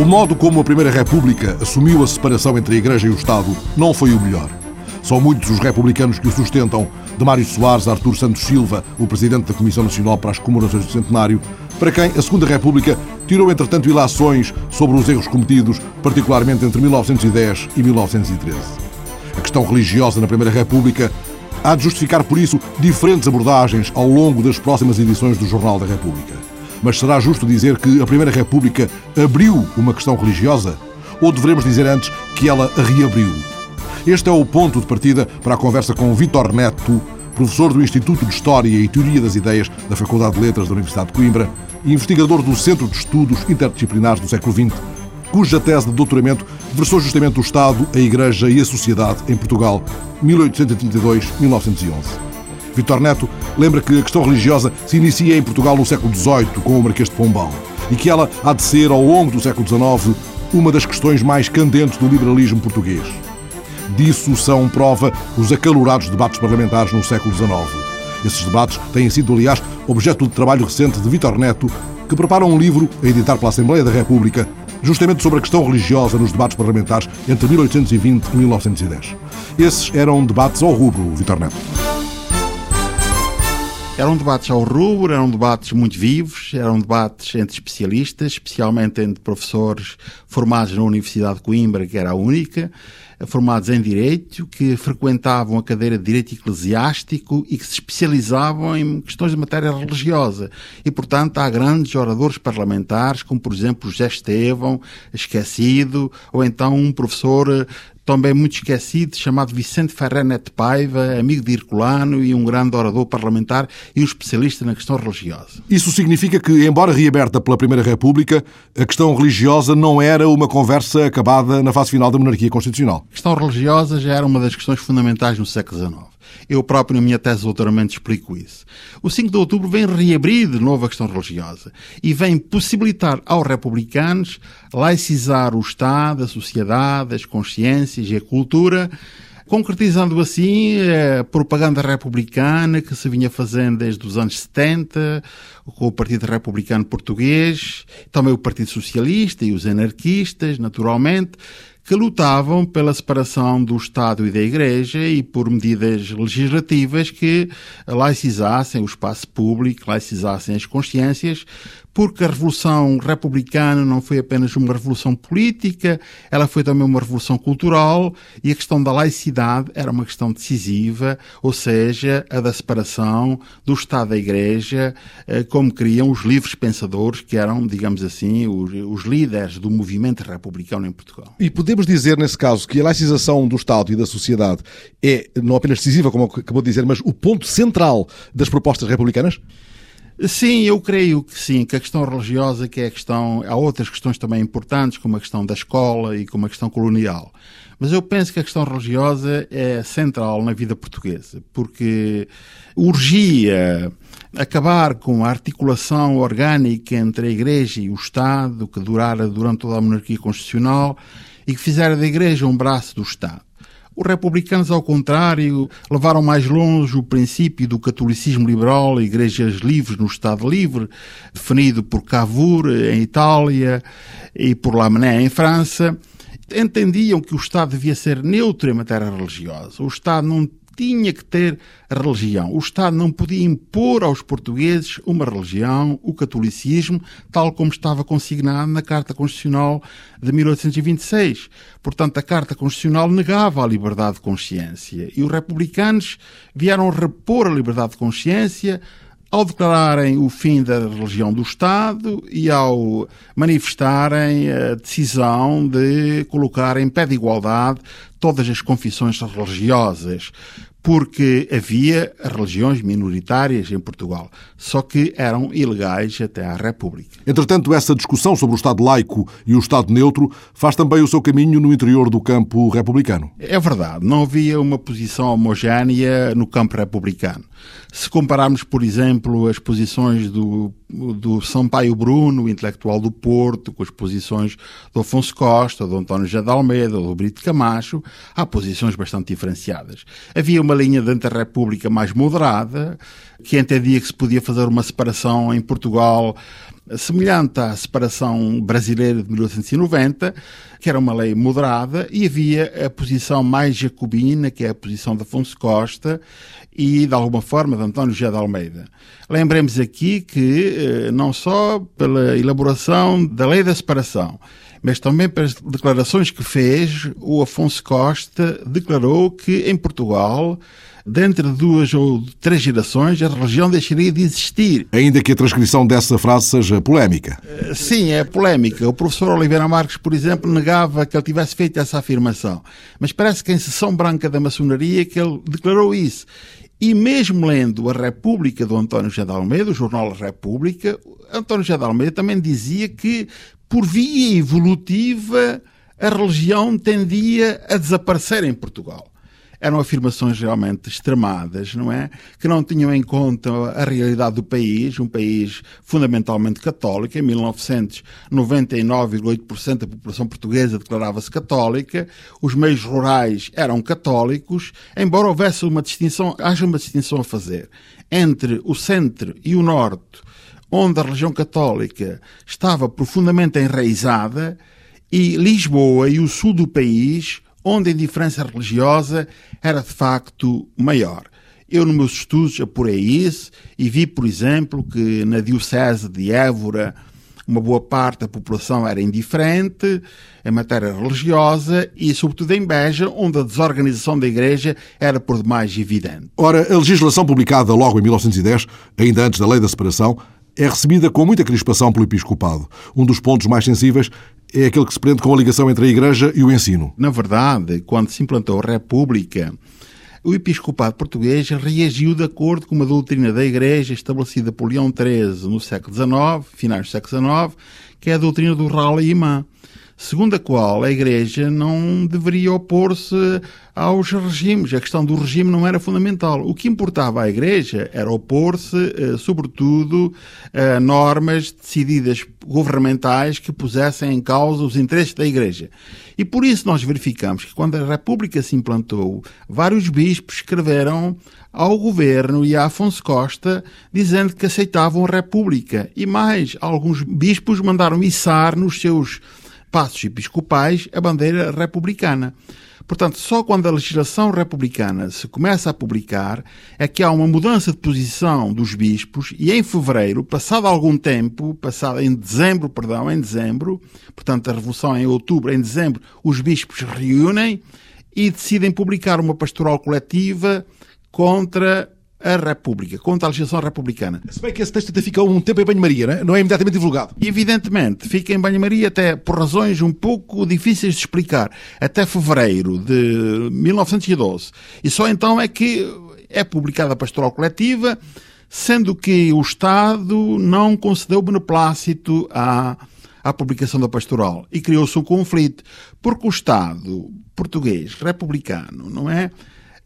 O modo como a Primeira República assumiu a separação entre a Igreja e o Estado não foi o melhor. São muitos os republicanos que o sustentam, de Mário Soares a Artur Santos Silva, o presidente da Comissão Nacional para as Comemorações do Centenário, para quem a Segunda República tirou, entretanto, ilações sobre os erros cometidos, particularmente entre 1910 e 1913. A questão religiosa na Primeira República há de justificar, por isso, diferentes abordagens ao longo das próximas edições do Jornal da República. Mas será justo dizer que a Primeira República abriu uma questão religiosa? Ou devemos dizer antes que ela a reabriu? Este é o ponto de partida para a conversa com Vitor Neto, professor do Instituto de História e Teoria das Ideias da Faculdade de Letras da Universidade de Coimbra e investigador do Centro de Estudos Interdisciplinares do século XX, cuja tese de doutoramento versou justamente o Estado, a Igreja e a Sociedade em Portugal, 1832-1911. Vitor Neto lembra que a questão religiosa se inicia em Portugal no século XVIII com o Marquês de Pombal e que ela há de ser, ao longo do século XIX, uma das questões mais candentes do liberalismo português. Disso são prova os acalorados debates parlamentares no século XIX. Esses debates têm sido, aliás, objeto de trabalho recente de Vitor Neto, que prepara um livro a editar pela Assembleia da República, justamente sobre a questão religiosa nos debates parlamentares entre 1820 e 1910. Esses eram debates ao rubro, Vitor Neto. Eram debates ao rubro, eram debates muito vivos, eram debates entre especialistas, especialmente entre professores formados na Universidade de Coimbra, que era a única, formados em Direito, que frequentavam a cadeira de Direito Eclesiástico e que se especializavam em questões de matéria religiosa. E, portanto, há grandes oradores parlamentares, como, por exemplo, José Estevão, esquecido, ou então um professor também muito esquecido, chamado Vicente Ferrer Paiva, amigo de Herculano e um grande orador parlamentar e um especialista na questão religiosa. Isso significa que, embora reaberta pela Primeira República, a questão religiosa não era uma conversa acabada na fase final da monarquia constitucional. A questão religiosa já era uma das questões fundamentais no século XIX. Eu próprio, na minha tese de doutoramento, explico isso. O 5 de outubro vem reabrir de novo a questão religiosa e vem possibilitar aos republicanos laicizar o Estado, a sociedade, as consciências e a cultura, concretizando assim a propaganda republicana que se vinha fazendo desde os anos 70, com o Partido Republicano Português, também o Partido Socialista e os anarquistas, naturalmente, que lutavam pela separação do Estado e da Igreja e por medidas legislativas que laicizassem o espaço público, laicizassem as consciências, porque a Revolução Republicana não foi apenas uma revolução política, ela foi também uma revolução cultural e a questão da laicidade era uma questão decisiva, ou seja, a da separação do Estado da Igreja, eh, como queriam os livres pensadores que eram, digamos assim, os, os líderes do movimento republicano em Portugal. E podemos dizer, nesse caso, que a laicização do Estado e da sociedade é não apenas decisiva, como acabou de dizer, mas o ponto central das propostas republicanas? Sim, eu creio que sim, que a questão religiosa, que é a questão, há outras questões também importantes, como a questão da escola e como a questão colonial. Mas eu penso que a questão religiosa é central na vida portuguesa, porque urgia acabar com a articulação orgânica entre a Igreja e o Estado, que durara durante toda a monarquia constitucional, e que fizera da Igreja um braço do Estado. Os republicanos, ao contrário, levaram mais longe o princípio do catolicismo liberal, igrejas livres no Estado livre, definido por Cavour em Itália e por Lamennais em França. Entendiam que o Estado devia ser neutro em matéria religiosa. O Estado não tinha que ter religião. O Estado não podia impor aos portugueses uma religião, o catolicismo, tal como estava consignado na Carta Constitucional de 1826. Portanto, a Carta Constitucional negava a liberdade de consciência e os republicanos vieram repor a liberdade de consciência ao declararem o fim da religião do Estado e ao manifestarem a decisão de colocar em pé de igualdade todas as confissões religiosas, porque havia religiões minoritárias em Portugal, só que eram ilegais até à República. Entretanto, essa discussão sobre o Estado laico e o Estado neutro faz também o seu caminho no interior do campo republicano. É verdade, não havia uma posição homogénea no campo republicano. Se compararmos, por exemplo, as posições do, do Sampaio Bruno, intelectual do Porto, com as posições do Afonso Costa, do António José de Almeida, do Brito Camacho, há posições bastante diferenciadas. Havia uma linha dentro da República mais moderada, que entendia que se podia fazer uma separação em Portugal semelhante à separação brasileira de 1890, que era uma lei moderada, e havia a posição mais jacobina, que é a posição de Afonso Costa e, de alguma forma, de António José de Almeida. Lembremos aqui que, eh, não só pela elaboração da lei da separação, mas também pelas declarações que fez, o Afonso Costa declarou que em Portugal dentro de duas ou três gerações, a religião deixaria de existir. Ainda que a transcrição dessa frase seja polémica. Eh, sim, é polémica. O professor Oliveira Marques, por exemplo, negava que ele tivesse feito essa afirmação. Mas parece que em sessão branca da maçonaria que ele declarou isso. E mesmo lendo a República do António José de Almeida, o jornal República, António José de Almeida também dizia que, por via evolutiva, a religião tendia a desaparecer em Portugal eram afirmações realmente extremadas, não é? Que não tinham em conta a realidade do país, um país fundamentalmente católico. Em 1999,8% da população portuguesa declarava-se católica, os meios rurais eram católicos, embora houvesse uma distinção, haja uma distinção a fazer entre o centro e o norte, onde a religião católica estava profundamente enraizada, e Lisboa e o sul do país, onde a indiferença religiosa era de facto maior. Eu, nos meus estudos, apurei isso e vi, por exemplo, que na Diocese de Évora uma boa parte da população era indiferente em matéria religiosa e, sobretudo, em Beja, onde a desorganização da Igreja era por demais evidente. Ora, a legislação publicada logo em 1910, ainda antes da Lei da Separação, é recebida com muita crispação pelo Episcopado. Um dos pontos mais sensíveis é aquele que se prende com a ligação entre a Igreja e o ensino. Na verdade, quando se implantou a República, o episcopado português reagiu de acordo com uma doutrina da Igreja estabelecida por Leão XIII no século XIX, finais do século XIX, que é a doutrina do Rala Imã segundo a qual a Igreja não deveria opor-se aos regimes. A questão do regime não era fundamental. O que importava à Igreja era opor-se, eh, sobretudo, a normas decididas governamentais que pusessem em causa os interesses da Igreja. E por isso nós verificamos que quando a República se implantou, vários bispos escreveram ao governo e a Afonso Costa dizendo que aceitavam a República. E mais, alguns bispos mandaram içar nos seus passos episcopais a bandeira republicana. Portanto, só quando a legislação republicana se começa a publicar é que há uma mudança de posição dos bispos e em fevereiro, passado algum tempo, passado em dezembro, perdão, em dezembro, portanto a revolução é em outubro, em dezembro, os bispos reúnem e decidem publicar uma pastoral coletiva contra a República, contra a legislação republicana. Se bem que esse texto até fica um tempo em banho-maria, não, é? não é imediatamente divulgado. Evidentemente, fica em banho-maria até por razões um pouco difíceis de explicar, até fevereiro de 1912. E só então é que é publicada a pastoral coletiva, sendo que o Estado não concedeu beneplácito à, à publicação da pastoral. E criou-se um conflito, porque o Estado português, republicano, não é?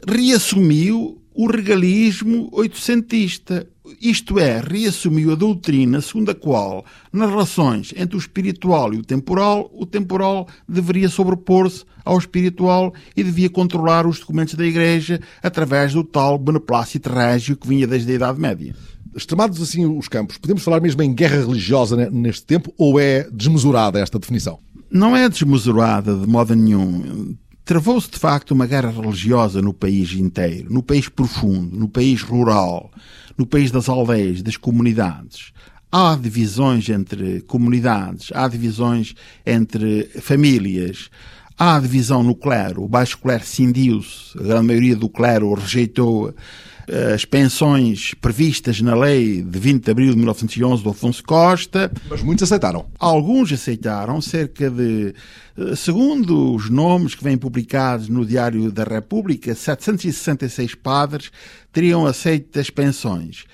Reassumiu o regalismo oitocentista, isto é, reassumiu a doutrina segundo a qual, nas relações entre o espiritual e o temporal, o temporal deveria sobrepor-se ao espiritual e devia controlar os documentos da Igreja através do tal beneplácito régio que vinha desde a Idade Média. Extremados assim os campos, podemos falar mesmo em guerra religiosa neste tempo ou é desmesurada esta definição? Não é desmesurada de modo nenhum. Travou-se de facto uma guerra religiosa no país inteiro, no país profundo, no país rural, no país das aldeias, das comunidades. Há divisões entre comunidades, há divisões entre famílias, há divisão no clero. O baixo clero cindiu-se, a grande maioria do clero rejeitou as pensões previstas na lei de 20 de abril de 1911 do Afonso Costa. Mas muitos aceitaram. Alguns aceitaram, cerca de, eh, segundo os nomes que vêm publicados no Diário da República, 766 padres teriam aceito as pensões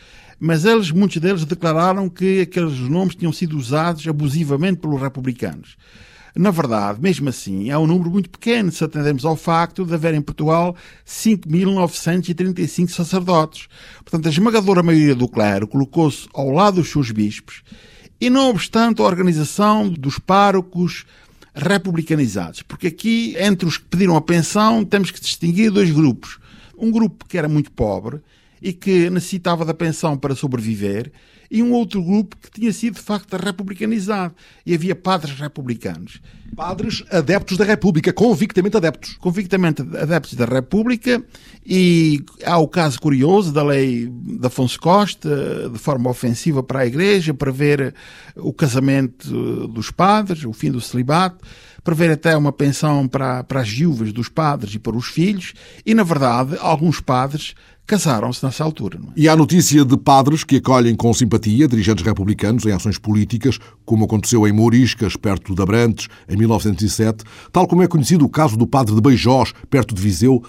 mas eles, muitos deles declararam que aqueles nomes tinham sido usados abusivamente pelos republicanos. Na verdade, mesmo assim, é um número muito pequeno se atendermos ao facto de haver em Portugal 5.935 sacerdotes. Portanto, a esmagadora maioria do clero colocou-se ao lado dos seus bispos e, não obstante a organização dos párocos republicanizados. Porque aqui, entre os que pediram a pensão, temos que distinguir dois grupos. Um grupo que era muito pobre e que necessitava da pensão para sobreviver e um outro grupo que tinha sido, de facto, republicanizado. E havia padres republicanos. Padres adeptos da República, convictamente adeptos. Convictamente adeptos da República, e há o caso curioso da lei de Afonso Costa, de forma ofensiva para a Igreja, prever o casamento dos padres, o fim do celibato, prever até uma pensão para, para as viúvas dos padres e para os filhos, e, na verdade, alguns padres casaram-se nessa altura. É? E há notícia de padres que acolhem com simpatia dirigentes republicanos em ações políticas, como aconteceu em Mouriscas, perto de Abrantes, em 1907, tal como é conhecido o caso do padre de Beijós, perto de Viseu,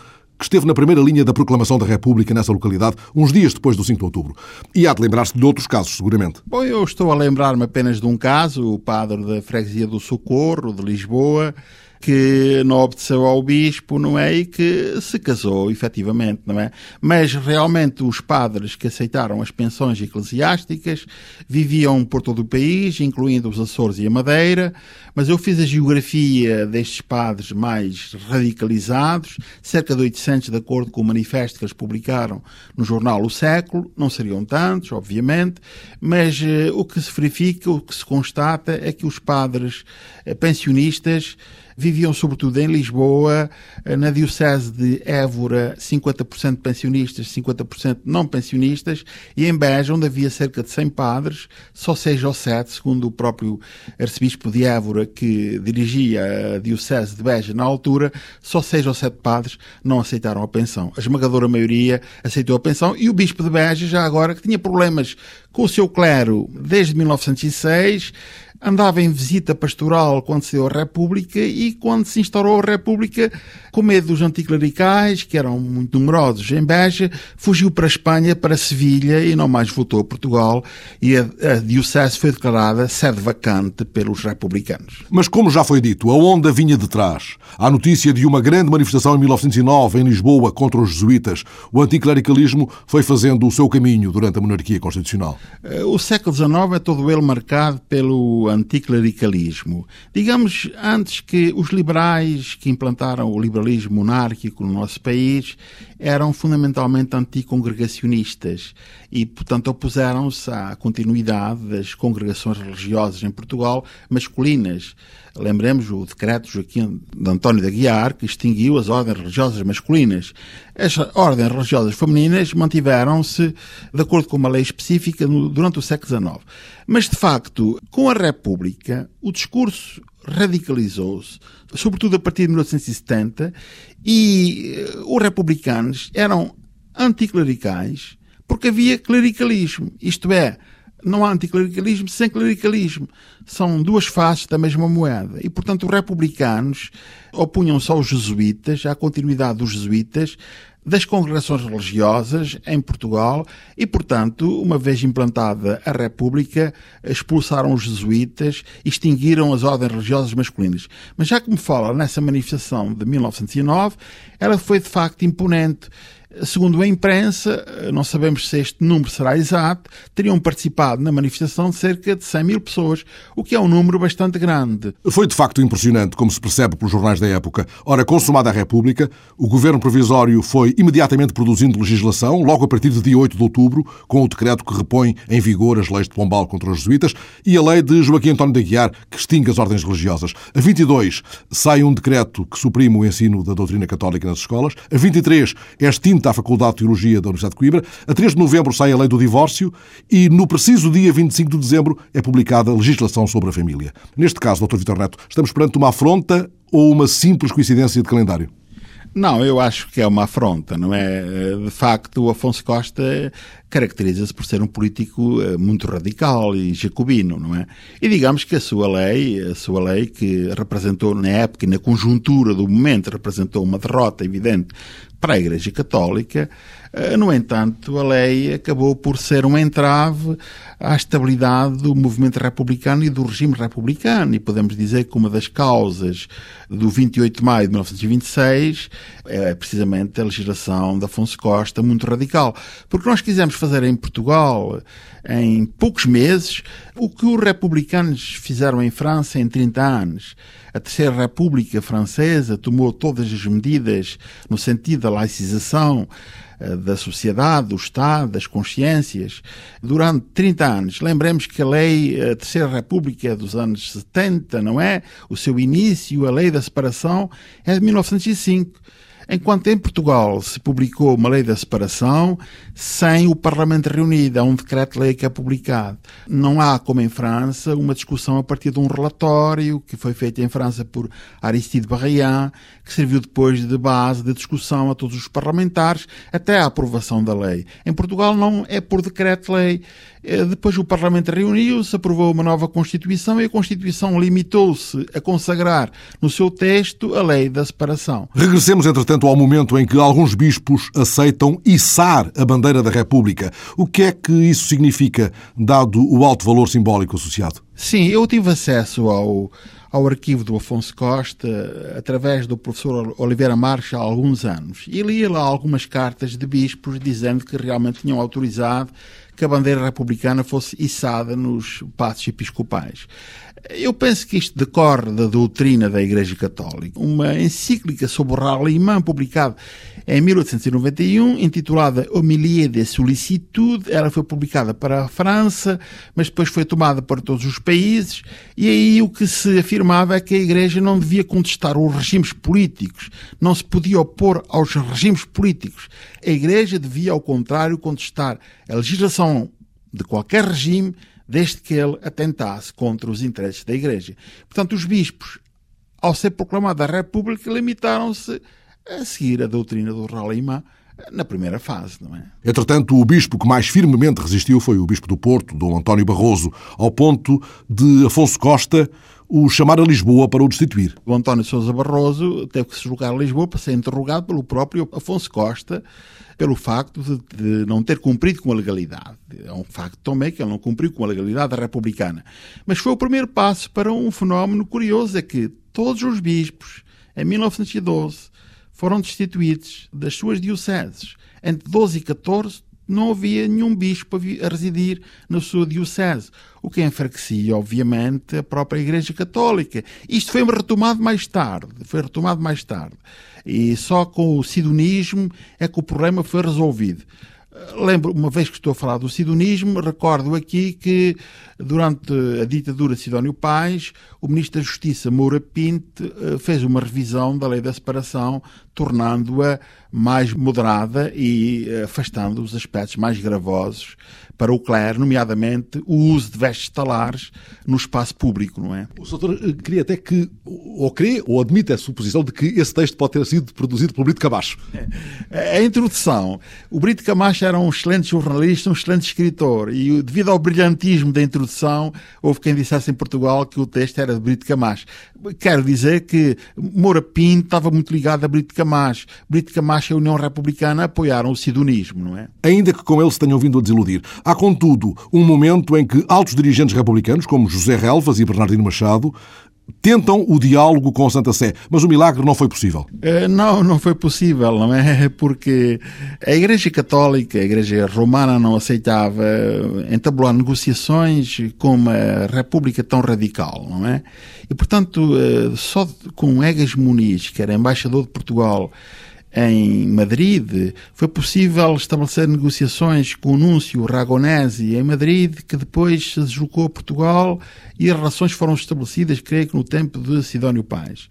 que esteve na primeira linha da proclamação da República nessa localidade, uns dias depois do 5 de outubro. E há de lembrar-se de outros casos, seguramente. Bom, eu estou a lembrar-me apenas de um caso, o padre da freguesia do Socorro, de Lisboa, que não obedeceu ao bispo, não é? E que se casou, efetivamente, não é? Mas realmente os padres que aceitaram as pensões eclesiásticas viviam por todo o país, incluindo os Açores e a Madeira, mas eu fiz a geografia destes padres mais radicalizados, cerca de 800 de acordo com o manifesto que eles publicaram no jornal O Século, não seriam tantos, obviamente, mas eh, o que se verifica, o que se constata é que os padres eh, pensionistas viviam sobretudo em Lisboa, eh, na Diocese de Évora, 50% pensionistas, 50% não pensionistas, e em Beja, onde havia cerca de 100 padres, só 6 ou 7, segundo o próprio arcebispo de Évora, que dirigia a Diocese de Beja na altura, só 6 ou 7 padres não aceitaram a pensão. A esmagadora maioria aceitou a pensão, e o bispo de Beja, já agora, que tinha problemas com o seu clero desde 1906, andava em visita pastoral quando se deu a República e quando se instaurou a República, com medo dos anticlericais, que eram muito numerosos em Beja, fugiu para a Espanha, para Sevilha e não mais voltou a Portugal e a, a diocese foi declarada sede vacante pelos republicanos. Mas como já foi dito, a onda vinha de trás. Há notícia de uma grande manifestação em 1909 em Lisboa contra os jesuítas. O anticlericalismo foi fazendo o seu caminho durante a monarquia constitucional. Eh, o século XIX é todo ele marcado pelo anticlericalismo. Digamos, antes que os liberais que implantaram o liberalismo monárquico no nosso país eram fundamentalmente anticongregacionistas e, portanto, opuseram-se à continuidade das congregações religiosas em Portugal masculinas. Lembremos o decreto Joaquim de António de Aguiar, que extinguiu as ordens religiosas masculinas. As ordens religiosas femininas mantiveram-se de acordo com uma lei específica durante o século XIX. Mas, de facto, com a República, o discurso radicalizou-se, sobretudo a partir de 1970, e eh, os republicanos eram anticlericais porque havia clericalismo. Isto é, não há anticlericalismo sem clericalismo. São duas faces da mesma moeda. E, portanto, os republicanos opunham-se aos jesuítas, à continuidade dos jesuítas, das congregações religiosas em Portugal e, portanto, uma vez implantada a República, expulsaram os jesuítas extinguiram as ordens religiosas masculinas. Mas já que me fala nessa manifestação de 1909, ela foi de facto imponente Segundo a imprensa, não sabemos se este número será exato, teriam participado na manifestação cerca de 100 mil pessoas, o que é um número bastante grande. Foi de facto impressionante, como se percebe pelos jornais da época. Ora, consumada a República, o governo provisório foi imediatamente produzindo legislação, logo a partir de dia 8 de outubro, com o decreto que repõe em vigor as leis de Pombal contra os jesuítas e a lei de Joaquim António de Aguiar, que extingue as ordens religiosas. A 22 sai um decreto que suprime o ensino da doutrina católica nas escolas. A 23 é extinto à Faculdade de Teologia da Universidade de Coimbra. A 3 de novembro sai a lei do divórcio e, no preciso dia 25 de dezembro, é publicada a legislação sobre a família. Neste caso, Dr. Vitor Neto, estamos perante uma afronta ou uma simples coincidência de calendário? Não, eu acho que é uma afronta, não é? De facto, o Afonso Costa caracteriza-se por ser um político eh, muito radical e jacobino, não é? E digamos que a sua lei, a sua lei que representou na época e na conjuntura do momento, representou uma derrota evidente para a Igreja Católica, eh, no entanto, a lei acabou por ser um entrave à estabilidade do movimento republicano e do regime republicano. E podemos dizer que uma das causas do 28 de maio de 1926 é precisamente a legislação de Afonso Costa, muito radical. Porque nós quisemos fazer em Portugal em poucos meses o que os republicanos fizeram em França em 30 anos. A Terceira República Francesa tomou todas as medidas no sentido da laicização eh, da sociedade, do Estado, das consciências, durante 30 anos. Lembremos que a lei, a Terceira República é dos anos 70, não é? O seu início, a lei da separação, é de 1905. Enquanto em Portugal se publicou uma lei da separação sem o Parlamento reunido, é um decreto-lei que é publicado. Não há, como em França, uma discussão a partir de um relatório que foi feito em França por Aristide Barrayan, que serviu depois de base de discussão a todos os parlamentares até a aprovação da lei. Em Portugal não é por decreto-lei. Eh, depois o Parlamento reuniu-se, aprovou uma nova Constituição e a Constituição limitou-se a consagrar no seu texto a lei da separação. Regressemos, entretanto, ao momento em que alguns bispos aceitam içar a bandeira da República. O que é que isso significa, dado o alto valor simbólico associado? Sim, eu tive acesso ao, ao arquivo do Afonso Costa através do professor Oliveira Marques há alguns anos e li lá algumas cartas de bispos dizendo que realmente tinham autorizado que a bandeira republicana fosse içada nos passos episcopais. Eu penso que isto decorre da doutrina da Igreja Católica. Uma encíclica sobre o Ralliman, publicada em 1891, intitulada Homilia de Solicitude, ela foi publicada para a França, mas depois foi tomada para todos os países, e aí o que se afirmava é que a Igreja não devia contestar os regimes políticos, não se podia opor aos regimes políticos. A Igreja devia, ao contrário, contestar a legislação de qualquer regime desde que ele atentasse contra os interesses da Igreja. Portanto, os bispos, ao ser proclamada a República, limitaram-se a seguir a doutrina do Ralima na primeira fase, não é? Entretanto, o bispo que mais firmemente resistiu foi o bispo do Porto, Dom António Barroso, ao ponto de Afonso Costa o chamar a Lisboa para o destituir. O António Sousa Barroso teve que se julgar a Lisboa para ser interrogado pelo próprio Afonso Costa pelo facto de, de, não ter cumprido com a legalidade. É um facto também que ele não cumpriu com a legalidade republicana. Mas foi o primeiro passo para um fenómeno curioso, é que todos os bispos, em 1912, foram destituídos das suas dioceses. Entre 12 e 14, não havia nenhum bispo a residir na sua diocese, o que enfraquecia, obviamente, a própria Igreja Católica. Isto foi retomado mais tarde, foi retomado mais tarde. E só com o sidonismo é que o problema foi resolvido. Lembro, uma vez que estou a falar do sidonismo, recordo aqui que durante a ditadura de Sidónio Pais, o Ministro da Justiça, Moura Pinto, eh, fez uma revisão da lei da separação, tornando-a mais moderada e eh, afastando os aspectos mais gravosos para o clero, nomeadamente o uso de vestes talares no espaço público, não é? O doutor eh, queria até que, ou crê, ou admite a suposição de que esse texto pode ter sido produzido pelo Brito Camacho. É, a introdução. O Brito Camacho era um excelente jornalista, um excelente escritor, e devido ao brilhantismo da introdução, houve quem dissesse em Portugal que o texto era de Brito Camacho. Quero dizer que Moura Pinto estava muito ligado a Brito Camacho. Brito Camacho e a União Republicana apoiaram o sidonismo, não é? Ainda que com ele se tenham vindo a desiludir. Há, contudo, um momento em que altos dirigentes republicanos, como José Relvas e Bernardino Machado, tentam o diálogo com Santa Sé, mas o milagre não foi possível. Uh, não, não foi possível, não é? Porque a Igreja Católica, a Igreja Romana não aceitava entabular negociações com uma república tão radical, não é? E, portanto, uh, só com Egas Muniz, que era embaixador de Portugal em Madrid, foi possível estabelecer negociações com o Núncio Ragonesi em Madrid, que depois se deslocou a Portugal e as relações foram estabelecidas, creio que no tempo de Sidónio Paz.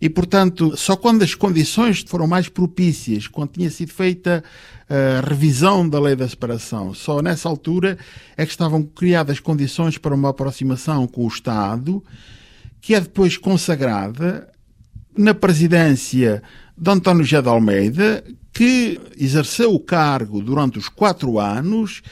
E, portanto, só quando as condições foram mais propícias, quando tinha sido feita a revisão da lei da separação, só nessa altura é que estavam criadas condições para uma aproximação com o Estado, que é depois consagrada na presidência de António José de Almeida, que exerceu o cargo durante os quatro anos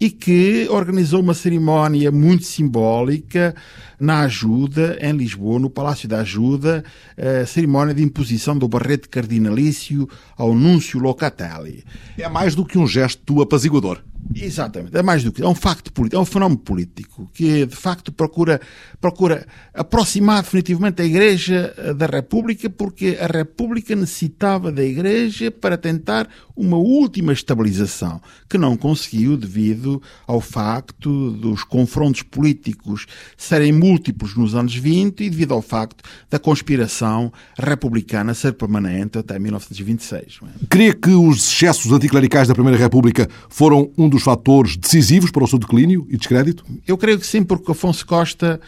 e que organizou uma cerimónia muito simbólica na Ajuda, em Lisboa, no Palácio da Ajuda, a cerimónia de imposição do barrete cardinalício ao Núncio Locatelli. É mais do que um gesto apaziguador. Exatamente, é mais do que é um facto político, é um fenómeno político que de facto procura, procura aproximar definitivamente a Igreja da República, porque a República necessitava da Igreja para tentar uma última estabilização, que não conseguiu devido ao facto dos confrontos políticos serem múltiplos nos anos 20 e devido ao facto da conspiração republicana ser permanente até 1926. Crê que os excessos anticlericais da Primeira República foram um dos fatores decisivos para o seu declínio e descrédito? Eu creio que sim, porque Afonso Costa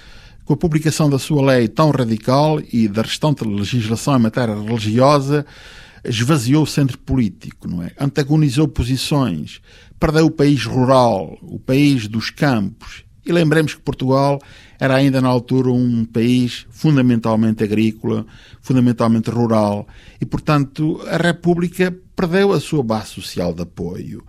com a publicação da sua lei tão radical e da restante legislação em matéria religiosa, esvaziou o centro político, não é? Antagonizou posições, perdeu o país rural, o país dos campos. E lembremos que Portugal era ainda na altura um país fundamentalmente agrícola, fundamentalmente rural, e portanto a República perdeu a sua base social de apoio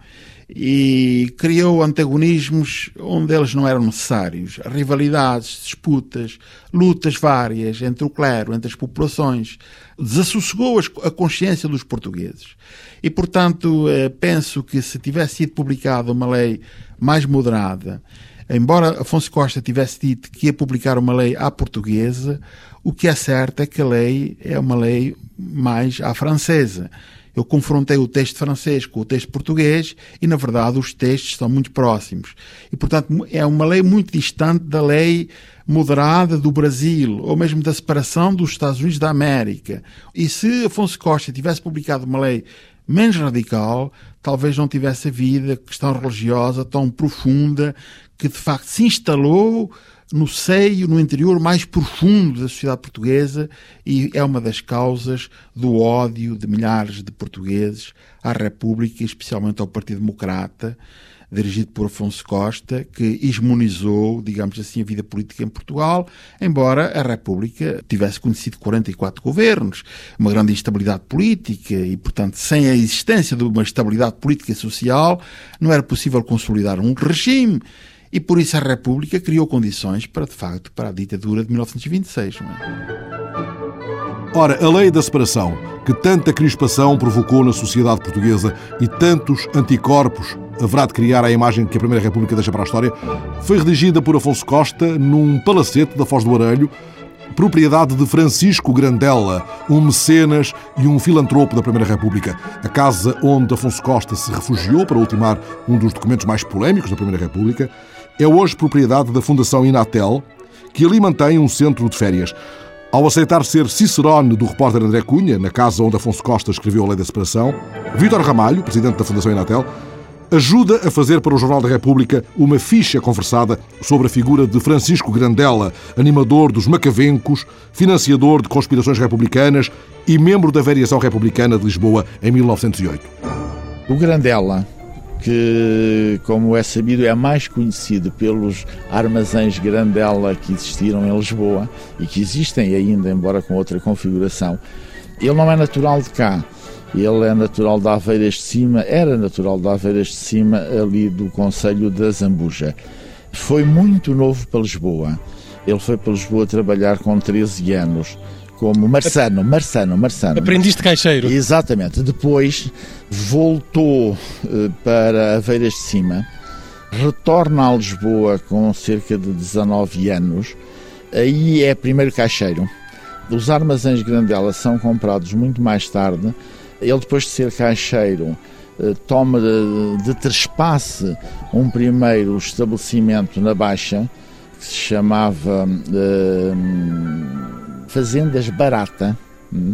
e criou antagonismos onde eles não eram necessários, rivalidades, disputas, lutas várias entre o clero, entre as populações, desassossegou a consciência dos portugueses. E, portanto, eh, penso que se tivesse sido publicada uma lei mais moderada, embora Afonso Costa tivesse dito que ia publicar uma lei à portuguesa, o que é certo é que a lei é uma lei mais à francesa eu confrontei o texto francês com o texto português e, na verdade, os textos são muito próximos. E, portanto, é uma lei muito distante da lei moderada do Brasil, ou mesmo da separação dos Estados Unidos da América. E se Afonso Costa tivesse publicado uma lei menos radical, talvez não tivesse havido a questão religiosa tão profunda que, de facto, se instalou no seio, no interior mais profundo da sociedade portuguesa e é uma das causas do ódio de milhares de portugueses à República, especialmente ao Partido Democrata, dirigido por Afonso Costa, que hegemonizou, digamos assim, a vida política em Portugal, embora a República tivesse conhecido 44 governos, uma grande instabilidade política e, portanto, sem a existência de uma estabilidade política e social, não era possível consolidar um regime e por isso a República criou condições para, de facto, para a ditadura de 1926. É? Ora, a lei da separação, que tanta crispação provocou na sociedade portuguesa e tantos anticorpos haverá de criar a imagem que a Primeira República deixa para a história, foi redigida por Afonso Costa num palacete da Foz do Arelho, propriedade de Francisco Grandela, um mecenas e um filantropo da Primeira República. A casa onde Afonso Costa se refugiou para ultimar um dos documentos mais polémicos da Primeira República é hoje propriedade da Fundação Inatel, que ali mantém um centro de férias. Ao aceitar ser cicerone do repórter André Cunha, na casa onde Afonso Costa escreveu a Lei da Separação, Vítor Ramalho, presidente da Fundação Inatel, ajuda a fazer para o Jornal da República uma ficha conversada sobre a figura de Francisco Grandela, animador dos Macavencos, financiador de conspirações republicanas e membro da Variação Republicana de Lisboa em 1908. O Grandela que, como é sabido, é mais conhecido pelos armazéns Grandela que existiram em Lisboa e que existem ainda, embora com outra configuração. Ele não é natural de cá. Ele é natural de Aveiras de Cima, era natural de Aveiras de Cima, ali do Conselho da Zambuja. Foi muito novo para Lisboa. Ele foi para Lisboa trabalhar com 13 anos como Marçano, Marçano, Marçano. Aprendiste caixeiro. Exatamente. Depois voltou eh, para Aveiras de Cima, retorna a Lisboa com cerca de 19 anos, aí é primeiro caixeiro. Os armazéns Grandela são comprados muito mais tarde. Ele, depois de ser caixeiro, eh, toma de, de trespasse um primeiro estabelecimento na Baixa, que se chamava. Uh, fazendas barata hum,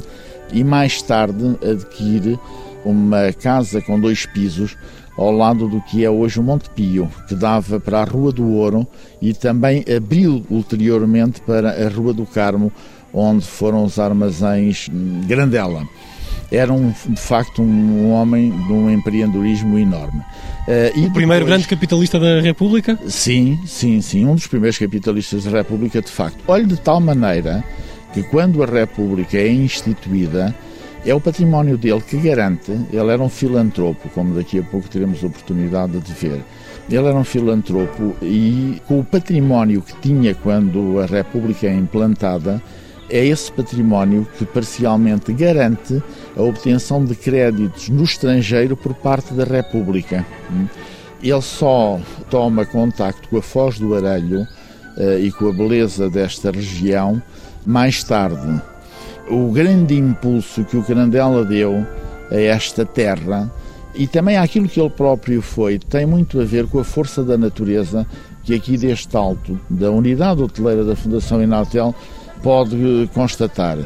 e mais tarde adquire uma casa com dois pisos ao lado do que é hoje o Monte Pio, que dava para a Rua do Ouro e também abriu ulteriormente para a Rua do Carmo, onde foram os armazéns Grandela. Era um, de facto um homem de um empreendedorismo enorme. Uh, o primeiro grande capitalista da República? Sim, sim, sim, um dos primeiros capitalistas da República, de facto. Olhe de tal maneira que quando a República é instituída, é o património dele que garante. Ele era um filantropo, como daqui a pouco teremos oportunidade de ver. Ele era um filantropo e, com o património que tinha quando a República é implantada, é esse património que parcialmente garante a obtenção de créditos no estrangeiro por parte da República. Ele só toma contacto com a Foz do Arelho uh, e com a beleza desta região mais tarde. O grande impulso que o Grandela deu a esta terra e também aquilo que ele próprio foi, tem muito a ver com a força da natureza que aqui deste alto, da unidade hoteleira da Fundação Inatel, pode constatar.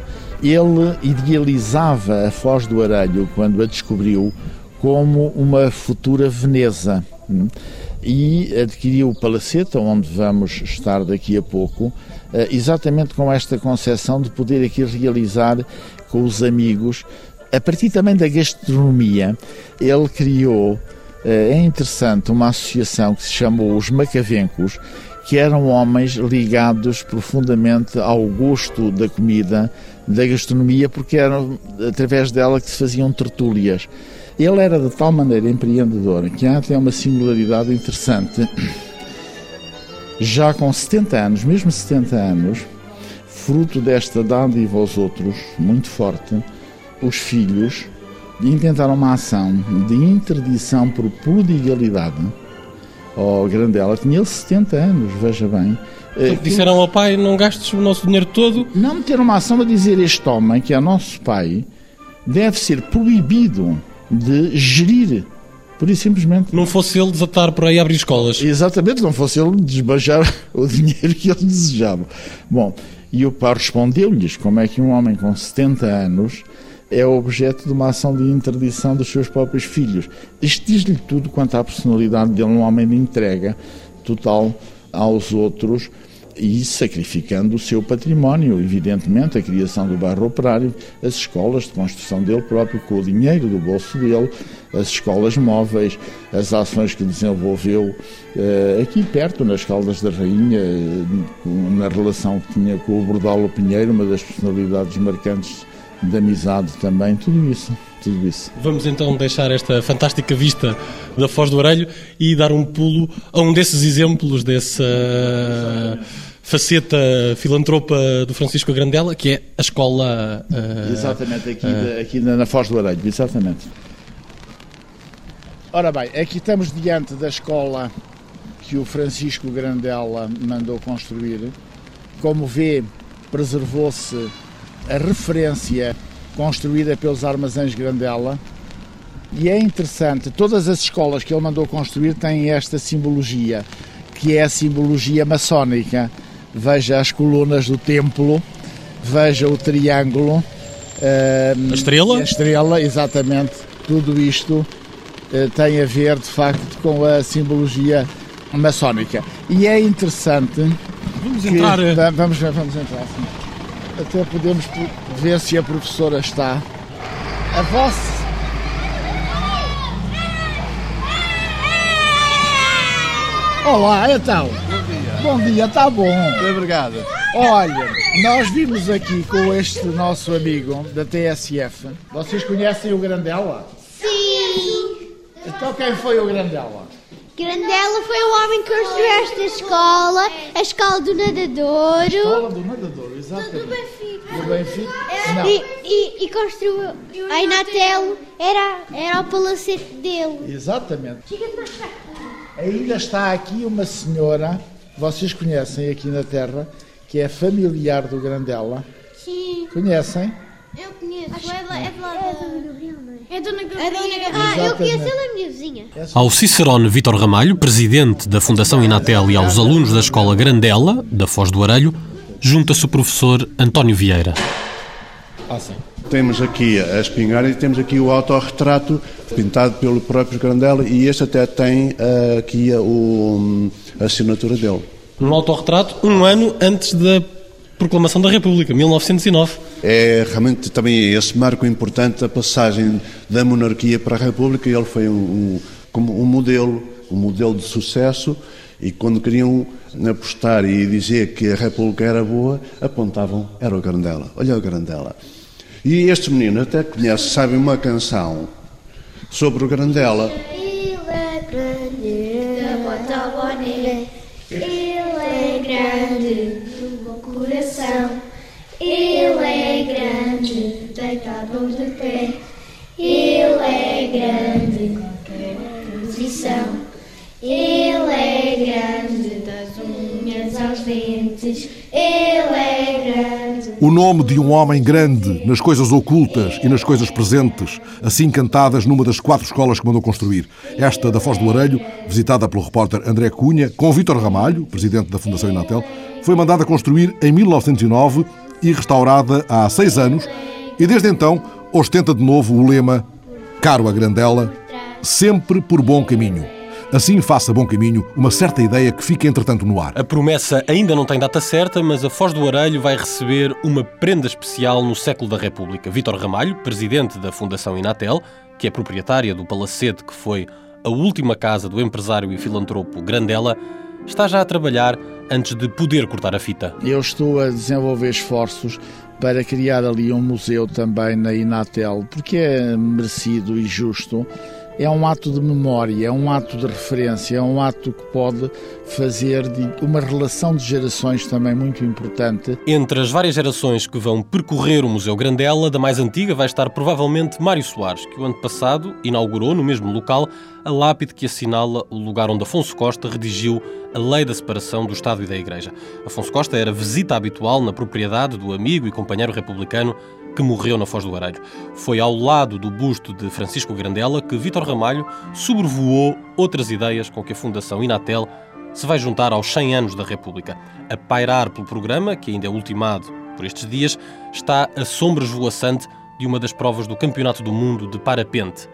Ele idealizava a Foz do Arelho, quando a descobriu, como uma futura Veneza. E adquiriu o Palacete, onde vamos estar daqui a pouco, eh, exatamente com esta concepção de poder aqui realizar com os amigos, a partir também da gastronomia, ele criou, eh, é interessante, uma associação que se chamou os Macavencos, que eram homens ligados profundamente ao gosto da comida, da gastronomia, porque eram através dela que se faziam tertúlias. Ele era de tal maneira empreendedor que há até uma singularidade interessante. Já com 70 anos, mesmo 70 anos, fruto desta dádiva aos outros, muito forte, os filhos intentaram uma ação de interdição por prodigalidade ao Grandela. Tinha ele 70 anos, veja bem. Então, disseram ao pai: não gastes o nosso dinheiro todo. Não meteram uma ação a dizer: este homem, que é nosso pai, deve ser proibido de gerir. Por isso, simplesmente. Não fosse ele desatar por aí a abrir escolas. Exatamente, não fosse ele desbajar o dinheiro que ele desejava. Bom, e o pai respondeu-lhes: como é que um homem com 70 anos é objeto de uma ação de interdição dos seus próprios filhos. Isto diz-lhe tudo quanto à personalidade dele, um homem de entrega total aos outros e sacrificando o seu património, evidentemente, a criação do bairro operário, as escolas de construção dele próprio, com o dinheiro do bolso dele, as escolas móveis, as ações que desenvolveu eh, aqui perto, nas Caldas da Rainha, eh, na relação que tinha com o Bordalo Pinheiro, uma das personalidades marcantes de amizade também, tudo isso. Tudo isso. Vamos então deixar esta fantástica vista da Foz do Arelho e dar um pulo a um desses exemplos dessa faceta filantropa do Francisco Grandela, que é a escola. Uh, exatamente, aqui, uh, aqui na Foz do Arelho, exatamente. Ora bem, aqui estamos diante da escola que o Francisco Grandela mandou construir. Como vê, preservou-se a referência construída pelos armazéns Grandela. E é interessante, todas as escolas que ele mandou construir têm esta simbologia, que é a simbologia maçónica. Veja as colunas do templo, veja o triângulo. Uh, a estrela? A estrela, exatamente. Tudo isto uh, tem a ver, de facto, com a simbologia maçónica. E é interessante. Vamos entrar. Que, eh, vamos, vamos entrar, sim. Até podemos ver se a professora está. A vossa. Olá, então. Bom dia. Bom dia, está bom. Muito obrigado. Olha, nós vimos aqui com este nosso amigo da TSF. Vocês conhecem o Grandela? Sim. Então quem foi o Grandela? Grandela foi o homem que construiu esta escola, a escola do nadador. A escola do nadador, exatamente. Do Benfica. Do Benfica? E, e, e construiu. A Inatel era, era o palacete dele. Exatamente. Ainda está aqui uma senhora, vocês conhecem aqui na Terra, que é familiar do Grandela. Sim. Conhecem? Eu conheço. Acho é, é, é, é Dona Gabriela. É Dona Gabriela. Ah, eu conheço, ela é minha vizinha. Ao Cicerone Vitor Ramalho, presidente da Fundação Inatel e aos alunos da Escola Grandela, da Foz do Arelho, junta-se o professor António Vieira. Ah, sim. Temos aqui a espingarda e temos aqui o autorretrato pintado pelo próprio Grandela e este até tem uh, aqui a, o, a assinatura dele. Um autorretrato um ano antes da proclamação da República, 1909. É realmente também esse marco importante da passagem da monarquia para a República. Ele foi um, um, como um modelo, um modelo de sucesso e quando queriam apostar e dizer que a República era boa, apontavam, era o Grandela. Olha o Grandela. E este menino até conhece, sabe uma canção sobre o Grandela. Ele é grande, Ele é grande grande, deitado de pé. Ele é grande em qualquer posição. Ele é grande das unhas aos dentes. Ele é grande. O nome de um homem grande nas coisas ocultas e nas coisas presentes, assim cantadas numa das quatro escolas que mandou construir. Esta da Foz do Arelho, visitada pelo repórter André Cunha, com Vítor Ramalho, presidente da Fundação Inatel, foi mandada construir em 1909 e restaurada há seis anos, e desde então ostenta de novo o lema Caro a Grandela, sempre por bom caminho. Assim faça bom caminho uma certa ideia que fica entretanto no ar. A promessa ainda não tem data certa, mas a Foz do Arelho vai receber uma prenda especial no século da República. Vítor Ramalho, presidente da Fundação Inatel, que é proprietária do palacete que foi a última casa do empresário e filantropo Grandela, está já a trabalhar antes de poder cortar a fita. Eu estou a desenvolver esforços para criar ali um museu também na Inatel, porque é merecido e justo é um ato de memória, é um ato de referência, é um ato que pode fazer uma relação de gerações também muito importante. Entre as várias gerações que vão percorrer o Museu Grandela, da mais antiga vai estar provavelmente Mário Soares, que o ano passado inaugurou no mesmo local a lápide que assinala o lugar onde Afonso Costa redigiu a lei da separação do Estado e da Igreja. Afonso Costa era visita habitual na propriedade do amigo e companheiro republicano que morreu na Foz do Arelho. Foi ao lado do busto de Francisco Grandela que Vítor Ramalho sobrevoou outras ideias com que a Fundação Inatel se vai juntar aos 100 anos da República. A pairar pelo programa, que ainda é ultimado por estes dias, está a sombra esvoaçante de uma das provas do Campeonato do Mundo de Parapente.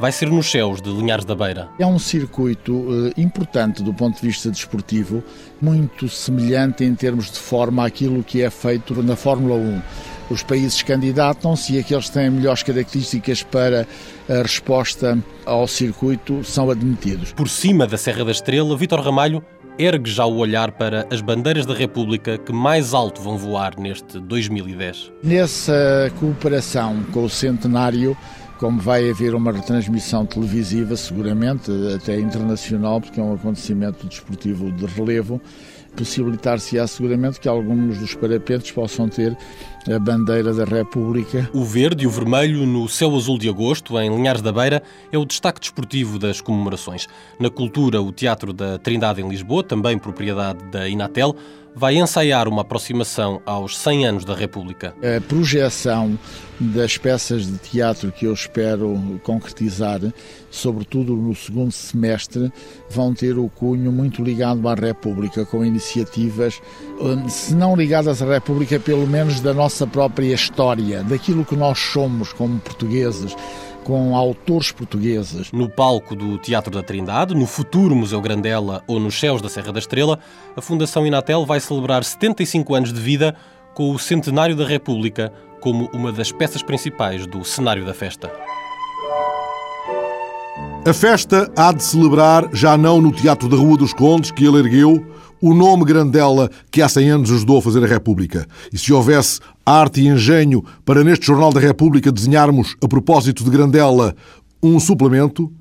Vai ser nos céus de Linhares da Beira. É um circuito uh, importante do ponto de vista desportivo, muito semelhante em termos de forma àquilo que é feito na Fórmula 1 os países candidatam-se e aqueles que têm melhores características para a resposta ao circuito são admitidos. Por cima da Serra da Estrela, Vítor Ramalho ergue já o olhar para as bandeiras da República que mais alto vão voar neste 2010. Nessa cooperação com o centenário, como vai haver uma retransmissão televisiva, seguramente, até internacional, porque é um acontecimento desportivo de relevo, possibilitar-se-á seguramente que alguns dos parapentes possam ter a bandeira da República. O verde e o vermelho no céu azul de agosto, em Linhares da Beira, é o destaque desportivo das comemorações. Na cultura, o Teatro da Trindade em Lisboa, também propriedade da Inatel, vai ensaiar uma aproximação aos 100 anos da República. A projeção das peças de teatro que eu espero concretizar, sobretudo no segundo semestre, vão ter o cunho muito ligado à República, com iniciativas, hum, se não ligadas à República, pelo menos da nossa própria história, daquilo que nós somos como portugueses com autores portugueses. No palco do Teatro da Trindade, no futuro Museu Grandela ou nos céus da Serra da Estrela, a Fundação Inatel vai celebrar 75 anos de vida com o centenário da República como uma das peças principais do cenário da festa. A festa há de celebrar, já não no Teatro da Rua dos Condes, que ele ergueu, o nome Grandela que há 100 anos ajudou a fazer a República. E se houvesse arte e engenho para neste Jornal da República desenharmos, a propósito de Grandela, um suplemento,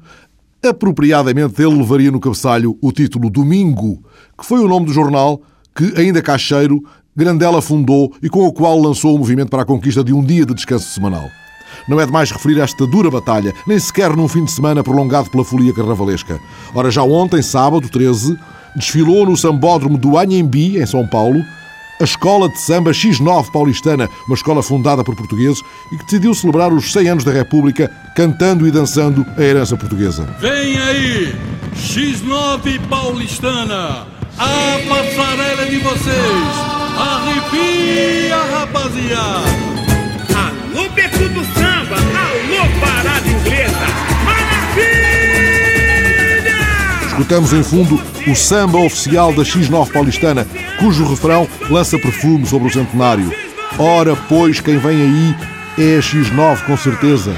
apropriadamente ele levaria no cabeçalho o título Domingo, que foi o nome do jornal que, ainda caixeiro, Grandela fundou e com o qual lançou o movimento para a conquista de um dia de descanso semanal. Não é demais referir esta dura batalha, nem sequer num fim de semana prolongado pela folia carnavalesca. Ora, já ontem, sábado 13, desfilou no Sambódromo do Anhembi, em São Paulo, a Escola de Samba X9 Paulistana, uma escola fundada por portugueses e que decidiu celebrar os 100 anos da República cantando e dançando a herança portuguesa. Vem aí, X9 Paulistana, a passarela de vocês. Arrepia, rapaziada. Alô, Beco do Samba, Escutamos em fundo o samba oficial da X9 paulistana, cujo refrão lança perfume sobre o centenário. Ora, pois, quem vem aí é a X9 com certeza.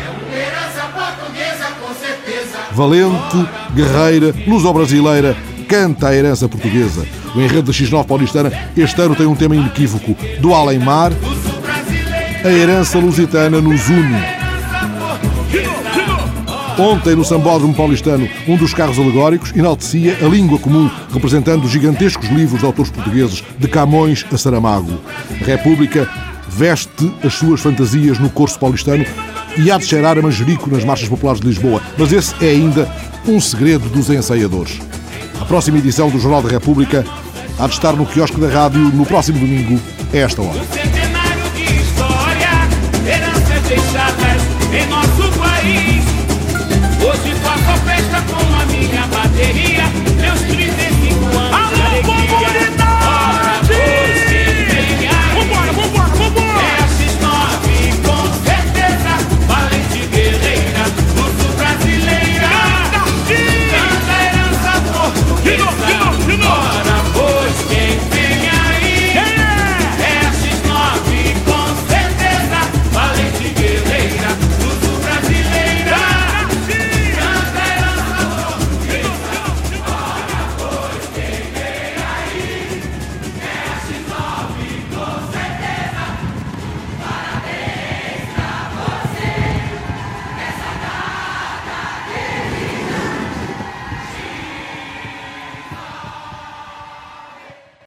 Valente, guerreira, luso-brasileira, canta a herança portuguesa. O enredo da X9 paulistana este ano tem um tema inequívoco: do além-mar, a herança lusitana nos une. Ontem, no Sambódromo Paulistano, um dos carros alegóricos enaltecia a língua comum, representando os gigantescos livros de autores portugueses, de Camões a Saramago. A República veste as suas fantasias no curso paulistano e há de cheirar a manjerico nas marchas populares de Lisboa, mas esse é ainda um segredo dos ensaiadores. A próxima edição do Jornal da República há de estar no quiosque da rádio no próximo domingo, a esta hora. Nosso